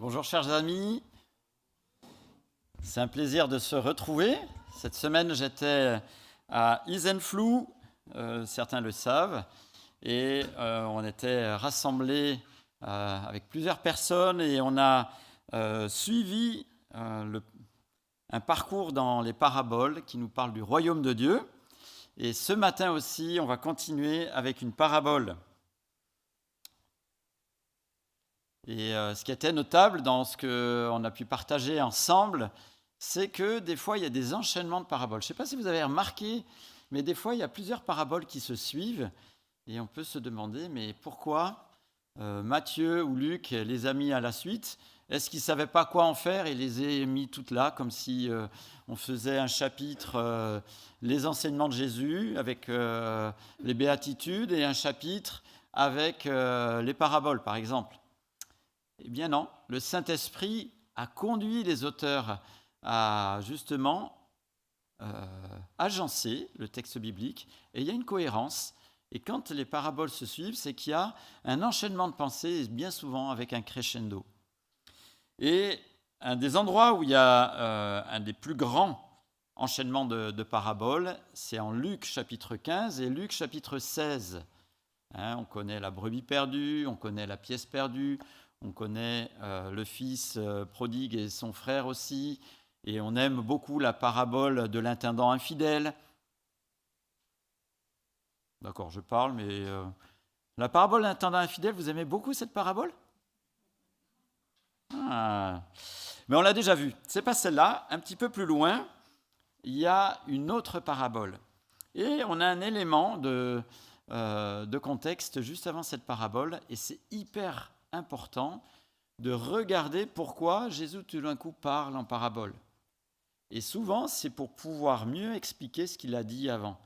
Bonjour chers amis, c'est un plaisir de se retrouver. Cette semaine j'étais à Isenflou, euh, certains le savent, et euh, on était rassemblés euh, avec plusieurs personnes et on a suivi un parcours dans les paraboles qui nous parle du royaume de Dieu. Et ce matin aussi, on va continuer avec une parabole Et euh, ce qui était notable dans ce qu'on a pu partager ensemble, c'est que des fois, il y a des enchaînements de paraboles. Je ne sais pas si vous avez remarqué, mais des fois, il y a plusieurs paraboles qui se suivent. Et on peut se demander, mais pourquoi euh, Matthieu ou Luc les a mis à la suite? Est-ce qu'ils ne savaient pas quoi en faire et les a mis toutes là, comme si euh, on faisait un chapitre, les enseignements de Jésus avec les béatitudes, et un chapitre avec les paraboles, par exemple? Eh bien non, le Saint-Esprit a conduit les auteurs à justement euh, agencer le texte biblique, et il y a une cohérence. Et quand les paraboles se suivent, c'est qu'il y a un enchaînement de pensées, bien souvent avec un crescendo. Et un des endroits où il y a euh, un des plus grands enchaînements de, paraboles, c'est en Luc chapitre 15 et Luc chapitre 16. Hein, on connaît la brebis perdue, on connaît la pièce perdue, on connaît euh, le fils euh, prodigue et son frère aussi, et on aime beaucoup la parabole de l'intendant infidèle. D'accord, je parle, mais euh, la parabole de l'intendant infidèle, vous aimez beaucoup cette parabole? Ah. Mais on l'a déjà vu. C'est pas celle-là. Un petit peu plus loin, il y a une autre parabole. Et on a un élément de contexte juste avant cette parabole, et c'est hyper important de regarder pourquoi Jésus tout d'un coup parle en parabole. Et souvent, c'est pour pouvoir mieux expliquer ce qu'il a dit avant.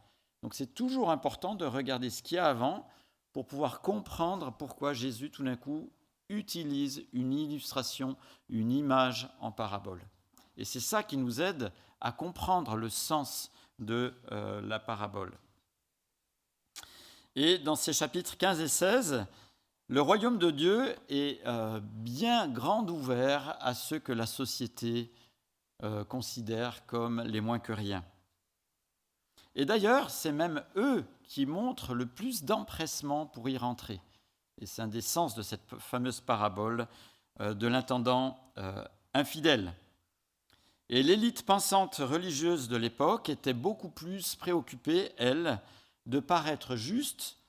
Donc c'est toujours important de regarder ce qu'il y a avant pour pouvoir comprendre pourquoi Jésus tout d'un coup utilise une illustration, une image en parabole. Et c'est ça qui nous aide à comprendre le sens de euh, la parabole. Et dans ces chapitres 15 et 16, le royaume de Dieu est euh, bien grand ouvert à ceux que la société euh, considère comme les moins que rien. Et d'ailleurs, c'est même eux qui montrent le plus d'empressement pour y rentrer. Et c'est un des sens de cette fameuse parabole euh, de l'intendant infidèle. Et l'élite pensante religieuse de l'époque était beaucoup plus préoccupée, elle, de paraître juste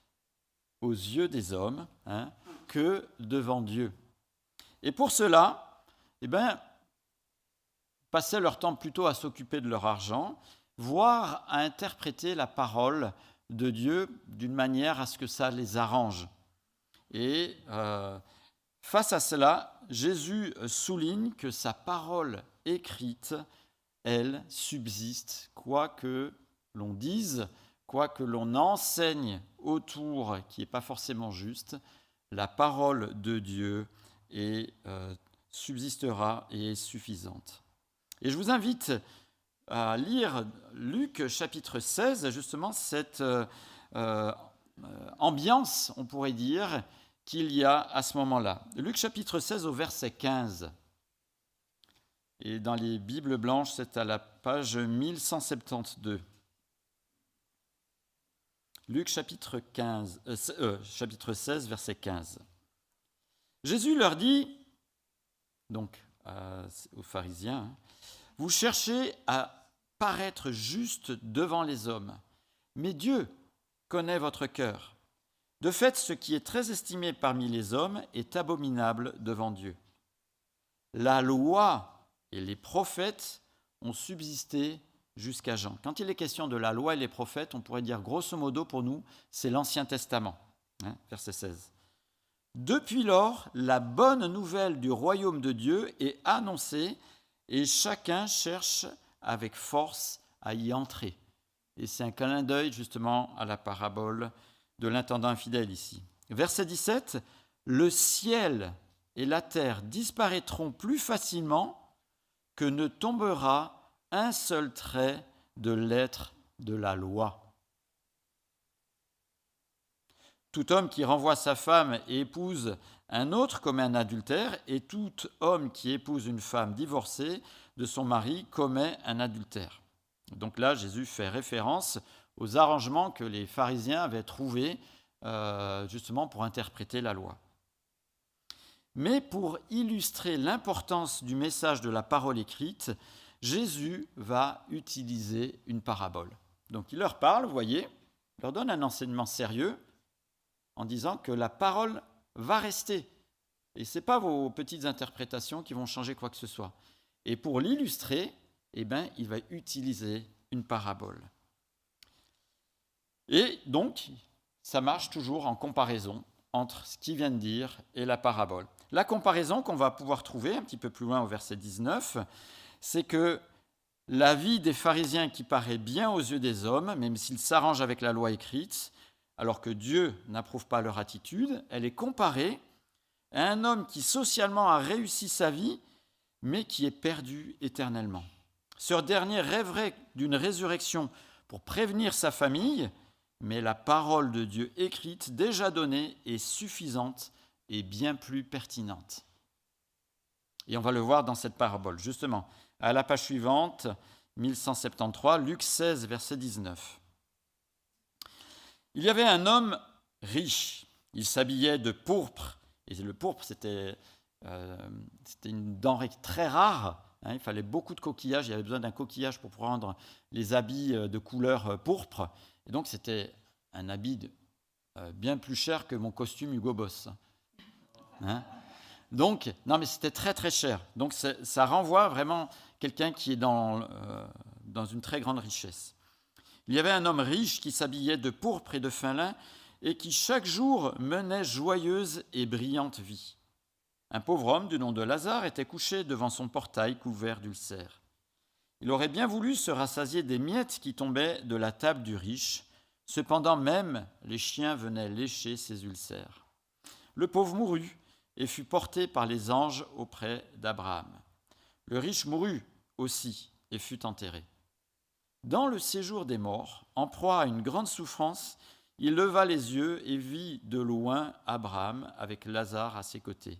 aux yeux des hommes hein, que devant Dieu. Et pour cela, eh ben, passaient leur temps plutôt à s'occuper de leur argent, voire à interpréter la parole de Dieu d'une manière à ce que ça les arrange. Et euh, face à cela, Jésus souligne que sa parole écrite, elle, subsiste, quoi que l'on dise, quoi que l'on enseigne autour qui n'est pas forcément juste, la parole de Dieu est, euh, subsistera et est suffisante. Et je vous invite à lire Luc chapitre 16, justement cette euh, euh, ambiance, on pourrait dire, qu'il y a à ce moment-là. Luc chapitre 16 au verset 15. Et dans les Bibles blanches, c'est à la page 1172. Luc chapitre, 15, euh, euh, 16, verset 15. Jésus leur dit, donc aux pharisiens, hein, vous cherchez à paraître juste devant les hommes, mais Dieu connaît votre cœur. De fait, ce qui est très estimé parmi les hommes est abominable devant Dieu. La loi et les prophètes ont subsisté jusqu'à Jean. Quand il est question de la loi et les prophètes, on pourrait dire grosso modo pour nous, c'est l'Ancien Testament, hein, verset 16. Depuis lors, la bonne nouvelle du royaume de Dieu est annoncée et chacun cherche avec force à y entrer. Et c'est un clin d'œil justement à la parabole de l'intendant infidèle ici. Verset 17, le ciel et la terre disparaîtront plus facilement que ne tombera un seul trait de l'être de la loi. Tout homme qui renvoie sa femme et épouse Un autre commet un adultère, et tout homme qui épouse une femme divorcée de son mari commet un adultère. Donc là, Jésus fait référence aux arrangements que les pharisiens avaient trouvés euh, justement pour interpréter la loi. Mais pour illustrer l'importance du message de la parole écrite, Jésus va utiliser une parabole. Donc il leur parle, vous voyez, il leur donne un enseignement sérieux en disant que la parole va rester. Et ce n'est pas vos petites interprétations qui vont changer quoi que ce soit. Et pour l'illustrer, eh ben, il va utiliser une parabole. Et donc, ça marche toujours en comparaison entre ce qu'il vient de dire et la parabole. La comparaison qu'on va pouvoir trouver un petit peu plus loin au verset 19, c'est que la vie des pharisiens qui paraît bien aux yeux des hommes, même s'ils s'arrangent avec la loi écrite, alors que Dieu n'approuve pas leur attitude, elle est comparée à un homme qui socialement a réussi sa vie, mais qui est perdu éternellement. Ce dernier rêverait d'une résurrection pour prévenir sa famille, mais la parole de Dieu écrite, déjà donnée, est suffisante et bien plus pertinente. Et on va le voir dans cette parabole. Justement, à la page suivante, 1173, Luc 16, verset 19. Il y avait un homme riche. Il s'habillait de pourpre. Et le pourpre, c'était euh, une denrée très rare. Hein. il fallait beaucoup de coquillages. Il y avait besoin d'un coquillage pour prendre les habits euh, de couleur euh, pourpre. Et donc, c'était un habit bien plus cher que mon costume Hugo Boss. Hein. donc, non, mais c'était très très cher. Donc, ça renvoie vraiment quelqu'un qui est dans, dans une très grande richesse. Il y avait un homme riche qui s'habillait de pourpre et de fin lin et qui chaque jour menait joyeuse et brillante vie. Un pauvre homme du nom de Lazare était couché devant son portail couvert d'ulcères. Il aurait bien voulu se rassasier des miettes qui tombaient de la table du riche, cependant même les chiens venaient lécher ses ulcères. Le pauvre mourut et fut porté par les anges auprès d'Abraham. Le riche mourut aussi et fut enterré. Dans le séjour des morts, en proie à une grande souffrance, il leva les yeux et vit de loin Abraham avec Lazare à ses côtés.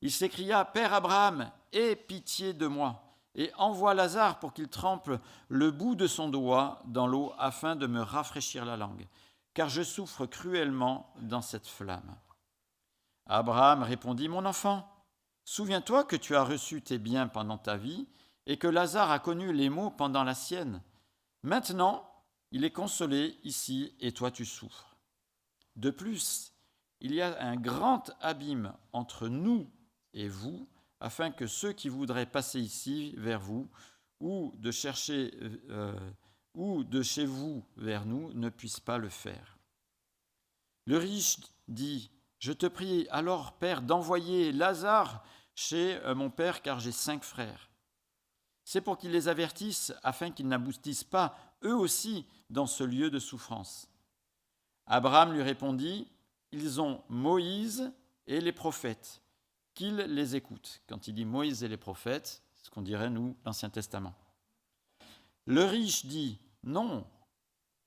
Il s'écria Père Abraham, aie pitié de moi, et envoie Lazare pour qu'il trempe le bout de son doigt dans l'eau afin de me rafraîchir la langue, car je souffre cruellement dans cette flamme. Abraham répondit Mon enfant, souviens-toi que tu as reçu tes biens pendant ta vie, et que Lazare a connu les maux pendant la sienne Maintenant, il est consolé ici et toi tu souffres. De plus, il y a un grand abîme entre nous et vous, afin que ceux qui voudraient passer ici vers vous, ou de chercher euh, ou de chez vous vers nous, ne puissent pas le faire. Le riche dit Je te prie alors, Père, d'envoyer Lazare chez euh, mon Père, car j'ai cinq frères c'est pour qu'ils les avertissent afin qu'ils n'aboutissent pas eux aussi dans ce lieu de souffrance. Abraham lui répondit, Ils ont Moïse et les prophètes, qu'ils les écoutent. Quand il dit Moïse et les prophètes, c'est ce qu'on dirait, nous, l'Ancien Testament. Le riche dit, Non,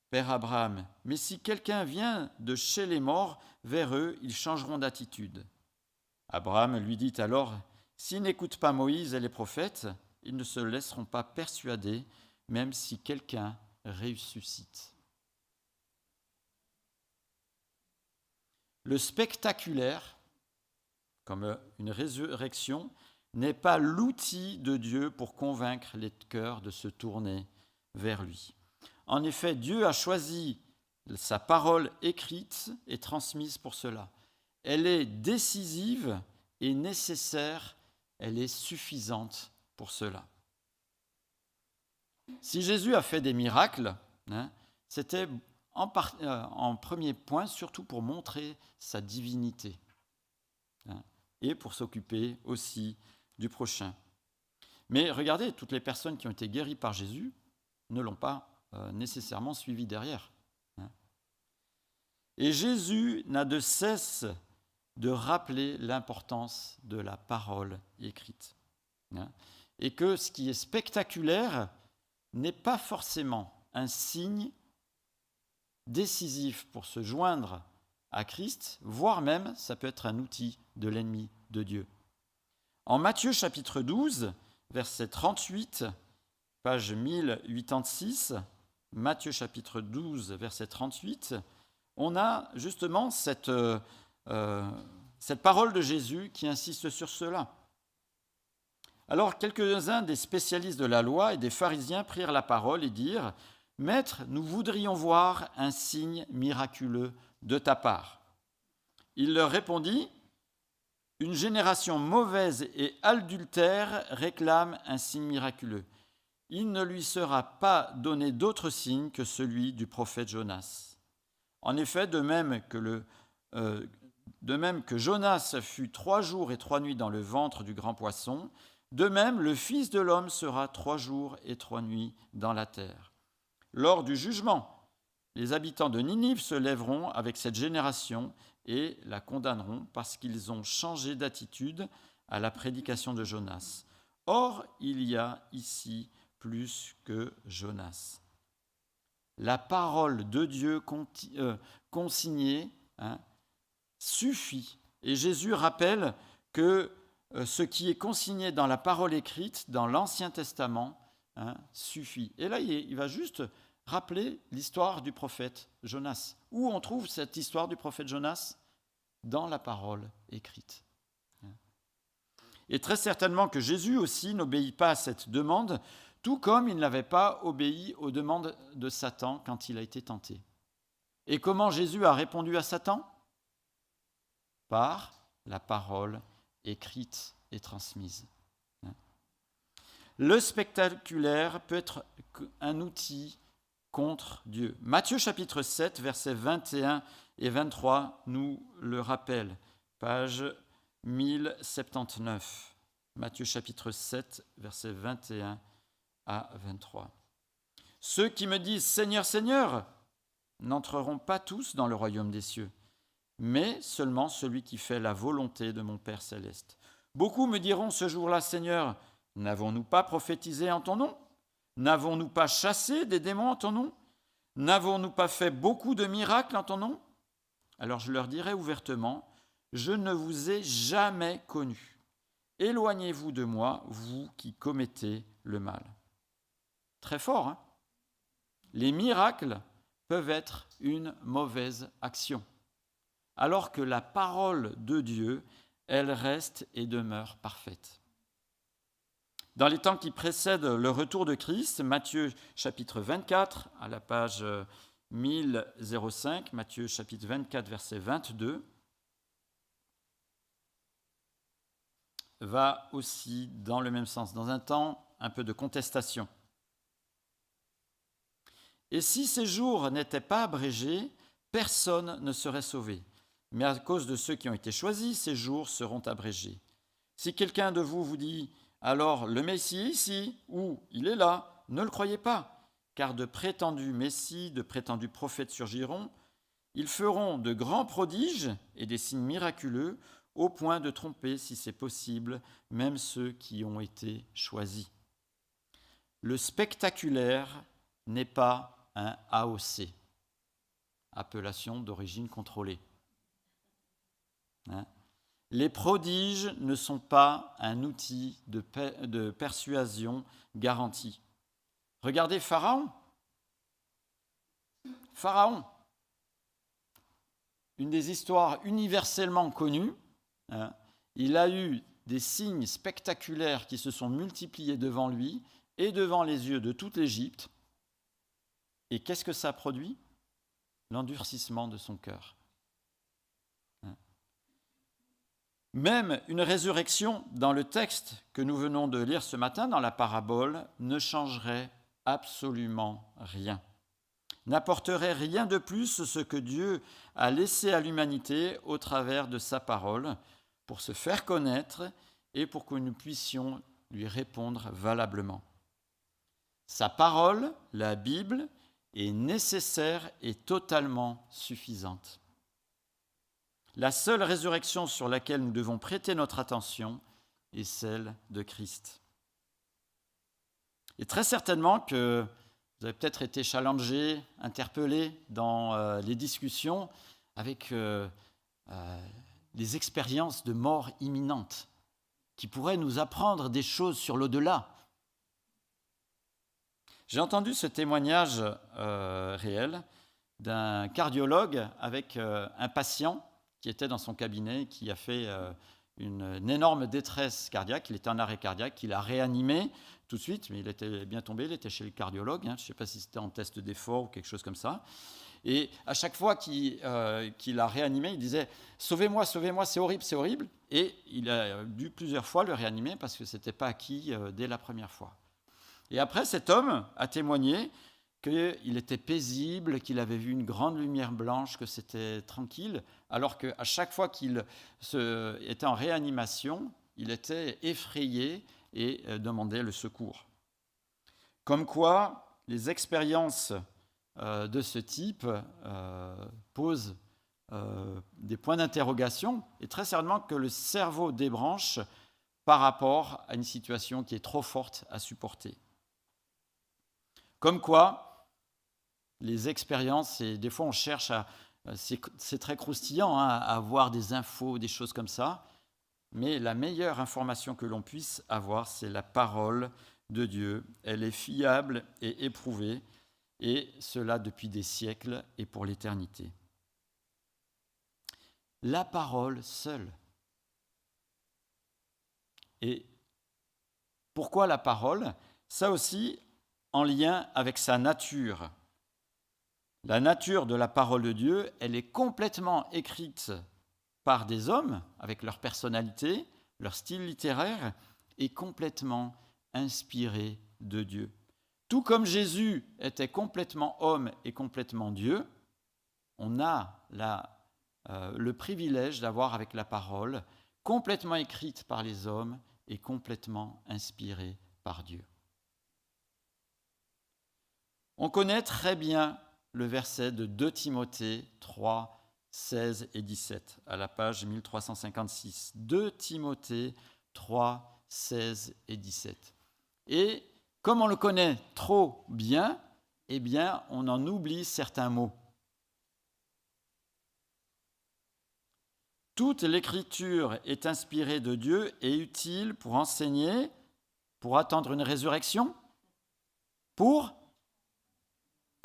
Père Abraham, mais si quelqu'un vient de chez les morts, vers eux, ils changeront d'attitude. Abraham lui dit alors, S'ils n'écoutent pas Moïse et les prophètes, ils ne se laisseront pas persuader, même si quelqu'un ressuscite. Le spectaculaire, comme une résurrection, n'est pas l'outil de Dieu pour convaincre les cœurs de se tourner vers lui. En effet, Dieu a choisi sa parole écrite et transmise pour cela. Elle est décisive et nécessaire, elle est suffisante pour cela. Si Jésus a fait des miracles, hein, c'était en, euh, en, premier point surtout pour montrer sa divinité hein, et pour s'occuper aussi du prochain. Mais regardez, toutes les personnes qui ont été guéries par Jésus ne l'ont pas euh, nécessairement suivi derrière. Hein. Et Jésus n'a de cesse de rappeler l'importance de la parole écrite et que ce qui est spectaculaire n'est pas forcément un signe décisif pour se joindre à Christ, voire même ça peut être un outil de l'ennemi de Dieu. En Matthieu chapitre 12, verset 38, page 1086, Matthieu chapitre 12, verset 38, on a justement cette, euh, euh, cette parole de Jésus qui insiste sur cela. Alors quelques-uns des spécialistes de la loi et des pharisiens prirent la parole et dirent, Maître, nous voudrions voir un signe miraculeux de ta part. Il leur répondit, Une génération mauvaise et adultère réclame un signe miraculeux. Il ne lui sera pas donné d'autre signe que celui du prophète Jonas. En effet, de même que, euh, de même que Jonas fut trois jours et trois nuits dans le ventre du grand poisson, de même le Fils de l'homme sera trois jours et trois nuits dans la terre. Lors du jugement, les habitants de Ninive se lèveront avec cette génération et la condamneront parce qu'ils ont changé d'attitude à la prédication de Jonas. Or, il y a ici plus que Jonas. La parole de Dieu euh, consignée hein, suffit. Et Jésus rappelle que ce qui est consigné dans la parole écrite, dans l'Ancien Testament, hein, suffit. Et là, il va juste rappeler l'histoire du prophète Jonas. Où on trouve cette histoire du prophète Jonas? Dans la parole écrite. Et très certainement que Jésus aussi n'obéit pas à cette demande, tout comme il n'avait pas obéi aux demandes de Satan quand il a été tenté. Et comment Jésus a répondu à Satan? Par la parole écrite et transmise. Le spectaculaire peut être un outil contre Dieu. Matthieu chapitre 7, versets 21 et 23 nous le rappelle, page 1079. Matthieu chapitre 7, versets 21 à 23. Ceux qui me disent Seigneur, Seigneur, n'entreront pas tous dans le royaume des cieux, mais seulement celui qui fait la volonté de mon Père céleste. Beaucoup me diront ce jour-là, Seigneur, n'avons-nous pas prophétisé en ton nom? N'avons-nous pas chassé des démons en ton nom? N'avons-nous pas fait beaucoup de miracles en ton nom? Alors je leur dirai ouvertement, je ne vous ai jamais connu. Éloignez-vous de moi, vous qui commettez le mal. Très fort, hein? Les miracles peuvent être une mauvaise action, alors que la parole de Dieu, elle reste et demeure parfaite. Dans les temps qui précèdent le retour de Christ, Matthieu chapitre 24, à la page 1005, Matthieu chapitre 24, verset 22, va aussi dans le même sens, dans un temps un peu de contestation. Et si ces jours n'étaient pas abrégés, personne ne serait sauvé. Mais à cause de ceux qui ont été choisis, ces jours seront abrégés. Si quelqu'un de vous vous dit alors le Messie est ici, ou il est là, ne le croyez pas, car de prétendus Messie, de prétendus prophètes surgiront, ils feront de grands prodiges et des signes miraculeux, au point de tromper, si c'est possible, même ceux qui ont été choisis. Le spectaculaire n'est pas un AOC, appellation d'origine contrôlée. Hein les prodiges ne sont pas un outil de, persuasion garanti. Regardez Pharaon. Pharaon, une des histoires universellement connues, hein, il a eu des signes spectaculaires qui se sont multipliés devant lui et devant les yeux de toute l'Égypte. Et qu'est-ce que ça produit? L'endurcissement de son cœur. Même une résurrection dans le texte que nous venons de lire ce matin dans la parabole ne changerait absolument rien, n'apporterait rien de plus ce que Dieu a laissé à l'humanité au travers de sa parole pour se faire connaître et pour que nous puissions lui répondre valablement. Sa parole, la Bible, est nécessaire et totalement suffisante. La seule résurrection sur laquelle nous devons prêter notre attention est celle de Christ. Et très certainement que vous avez peut-être été challengé, interpellé dans euh, les discussions avec euh, euh, les expériences de mort imminente, qui pourraient nous apprendre des choses sur l'au-delà. J'ai entendu ce témoignage réel d'un cardiologue avec un patient qui était dans son cabinet, qui a fait une, énorme détresse cardiaque, il était en arrêt cardiaque, il a réanimé tout de suite, mais il était bien tombé, il était chez le cardiologue, hein. je ne sais pas si c'était en test d'effort ou quelque chose comme ça. Et à chaque fois qu'il euh, a réanimé, il disait Sauvez-moi, sauvez-moi, c'est horrible, c'est horrible. Et il a dû plusieurs fois le réanimer parce que ce n'était pas acquis euh, dès la première fois. Et après, cet homme a témoigné qu'il était paisible, qu'il avait vu une grande lumière blanche, que c'était tranquille, alors qu'à chaque fois qu'il était en réanimation, il était effrayé et euh, demandait le secours. Comme quoi, les expériences euh, de ce type euh, posent des points d'interrogation et très certainement que le cerveau débranche par rapport à une situation qui est trop forte à supporter. Comme quoi, les expériences, et des fois on cherche à... C'est très croustillant hein, à avoir des infos, des choses comme ça, mais la meilleure information que l'on puisse avoir, c'est la parole de Dieu. Elle est fiable et éprouvée, et cela depuis des siècles et pour l'éternité. La parole seule. Et pourquoi la parole? Ça aussi en lien avec sa nature. La nature de la parole de Dieu, elle est complètement écrite par des hommes, avec leur personnalité, leur style littéraire, est complètement inspiré de Dieu. Tout comme Jésus était complètement homme et complètement Dieu, on a euh, le privilège d'avoir avec la parole complètement écrite par les hommes et complètement inspirée par Dieu. On connaît très bien le verset de 2 Timothée 3, 16 et 17, à la page 1356. 2 Timothée 3, 16 et 17. Et comme on le connaît trop bien, eh bien, on en oublie certains mots. Toute l'écriture est inspirée de Dieu et utile pour enseigner, pour attendre une résurrection, pour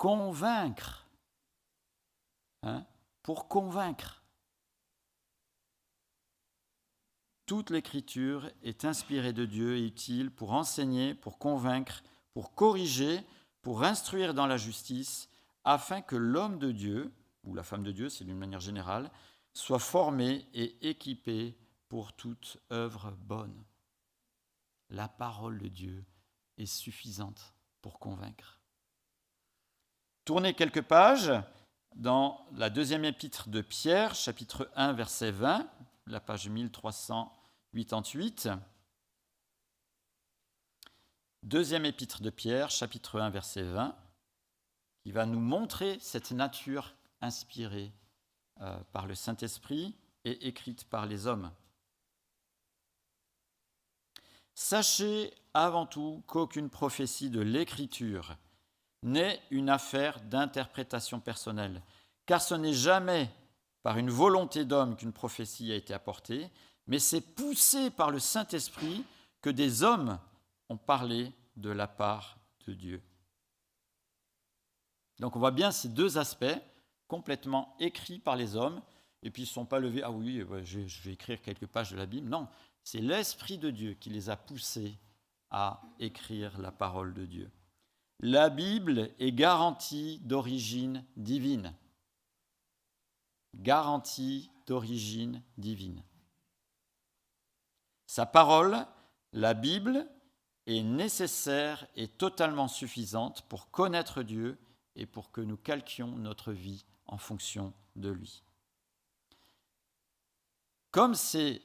convaincre. Hein? Pour convaincre. Toute l'écriture est inspirée de Dieu et utile pour enseigner, pour convaincre, pour corriger, pour instruire dans la justice, afin que l'homme de Dieu, ou la femme de Dieu, c'est d'une manière générale, soit formé et équipé pour toute œuvre bonne. La parole de Dieu est suffisante pour convaincre. Tournez quelques pages dans la deuxième épître de Pierre, chapitre 1, verset 20, la page 1388. Deuxième épître de Pierre, chapitre 1, verset 20, qui va nous montrer cette nature inspirée euh, par le Saint-Esprit et écrite par les hommes. Sachez avant tout qu'aucune prophétie de l'Écriture n'est une affaire d'interprétation personnelle, car ce n'est jamais par une volonté d'homme qu'une prophétie a été apportée, mais c'est poussé par le Saint-Esprit que des hommes ont parlé de la part de Dieu. Donc on voit bien ces deux aspects complètement écrits par les hommes, et puis ils ne sont pas levés, ah oui, je vais écrire quelques pages de la Bible. Non, c'est l'Esprit de Dieu qui les a poussés à écrire la parole de Dieu. La Bible est garantie d'origine divine. Garantie d'origine divine. Sa parole, la Bible, est nécessaire et totalement suffisante pour connaître Dieu et pour que nous calquions notre vie en fonction de lui. Comme c'est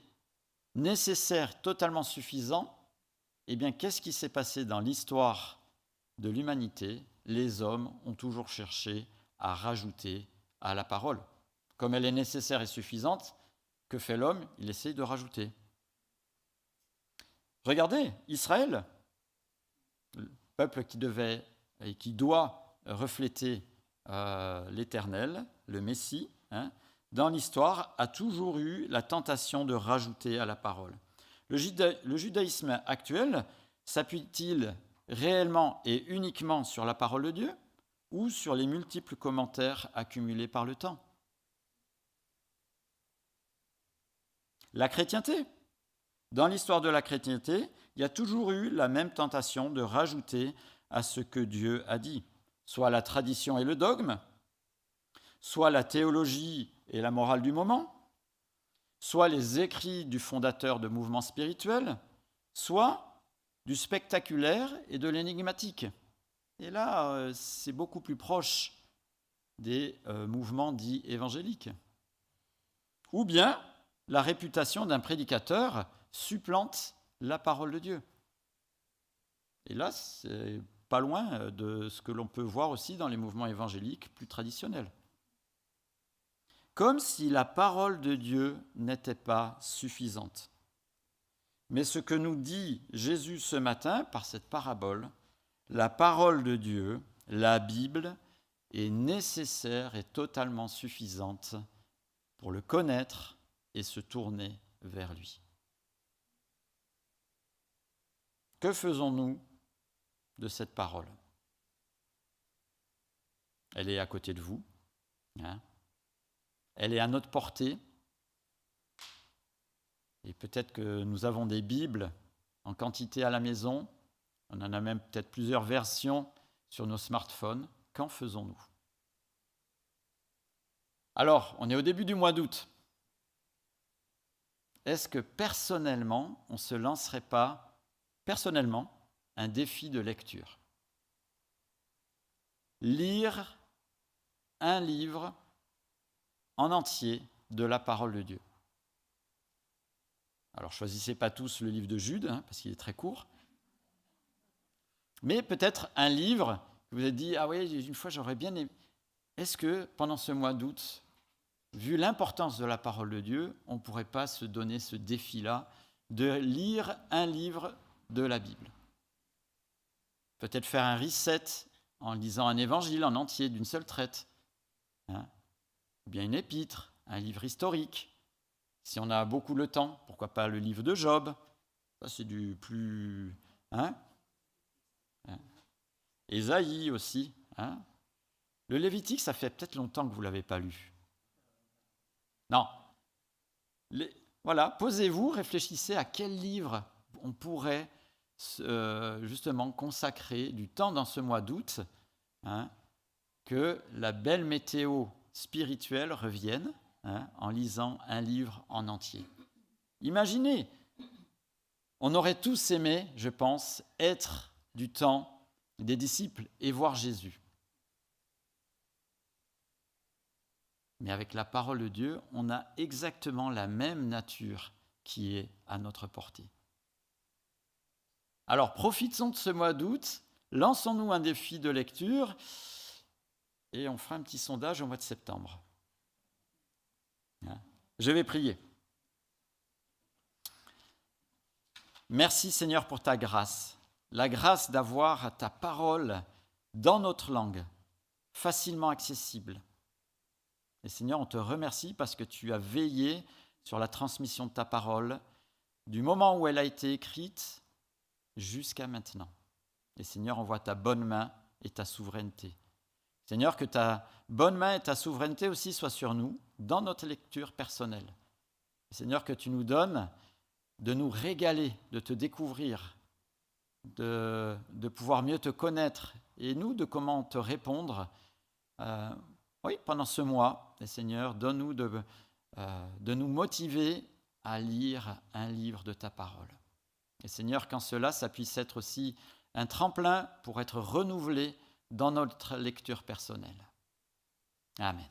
nécessaire, totalement suffisant, eh bien, qu'est-ce qui s'est passé dans l'histoire de l'humanité, les hommes ont toujours cherché à rajouter à la parole. Comme elle est nécessaire et suffisante, que fait l'homme? Il essaye de rajouter. Regardez, Israël, le peuple qui devait et qui doit refléter euh, l'Éternel, le Messie, hein, dans l'histoire, a toujours eu la tentation de rajouter à la parole. Le, judaïsme actuel s'appuie-t-il réellement et uniquement sur la parole de Dieu ou sur les multiples commentaires accumulés par le temps? La chrétienté. Dans l'histoire de la chrétienté, il y a toujours eu la même tentation de rajouter à ce que Dieu a dit, soit la tradition et le dogme, soit la théologie et la morale du moment, soit les écrits du fondateur de mouvements spirituels, soit du spectaculaire et de l'énigmatique. Et là, euh, c'est beaucoup plus proche des euh, mouvements dits évangéliques. Ou bien la réputation d'un prédicateur supplante la parole de Dieu. Et là, c'est pas loin euh, de ce que l'on peut voir aussi dans les mouvements évangéliques plus traditionnels. Comme si la parole de Dieu n'était pas suffisante. Mais ce que nous dit Jésus ce matin par cette parabole, la parole de Dieu, la Bible, est nécessaire et totalement suffisante pour le connaître et se tourner vers lui. Que faisons-nous de cette parole? Elle est à côté de vous. Hein? Elle est à notre portée. Et peut-être que nous avons des Bibles en quantité à la maison. On en a même peut-être plusieurs versions sur nos smartphones. Qu'en faisons-nous? Alors, on est au début du mois d'août. Est-ce que personnellement, on ne se lancerait pas, personnellement, un défi de lecture? Lire un livre en entier de la parole de Dieu. Alors choisissez pas tous le livre de Jude, hein, parce qu'il est très court, mais peut-être un livre que vous avez dit, ah oui, une fois j'aurais bien aimé. Est-ce que pendant ce mois d'août, vu l'importance de la parole de Dieu, on ne pourrait pas se donner ce défi-là de lire un livre de la Bible? Peut-être faire un reset en lisant un évangile en entier d'une seule traite. Hein? Ou bien une épître, un livre historique. Si on a beaucoup le temps, pourquoi pas le livre de Job? Ça, c'est du plus. Hein, hein? Ésaïe aussi. Hein? Le Lévitique, ça fait peut-être longtemps que vous ne l'avez pas lu. Non. voilà, posez-vous, réfléchissez à quel livre on pourrait euh, justement consacrer du temps dans ce mois d'août, hein, que la belle météo spirituelle revienne hein, en lisant un livre en entier. Imaginez, on aurait tous aimé, je pense, être du temps des disciples et voir Jésus. Mais avec la parole de Dieu, on a exactement la même nature qui est à notre portée. Alors profitons de ce mois d'août, lançons-nous un défi de lecture et on fera un petit sondage au mois de septembre. Je vais prier. Merci Seigneur pour ta grâce, la grâce d'avoir ta parole dans notre langue, facilement accessible. Et Seigneur, on te remercie parce que tu as veillé sur la transmission de ta parole du moment où elle a été écrite jusqu'à maintenant. Et Seigneur, envoie ta bonne main et ta souveraineté. Seigneur, que ta bonne main et ta souveraineté aussi soient sur nous dans notre lecture personnelle. Seigneur, que tu nous donnes de nous régaler, de te découvrir, de, pouvoir mieux te connaître et nous de comment te répondre. Euh, oui, pendant ce mois, Seigneur, donne-nous de, euh, de nous motiver à lire un livre de ta parole. Et Seigneur, quand cela, ça puisse être aussi un tremplin pour être renouvelé dans notre lecture personnelle. Amen.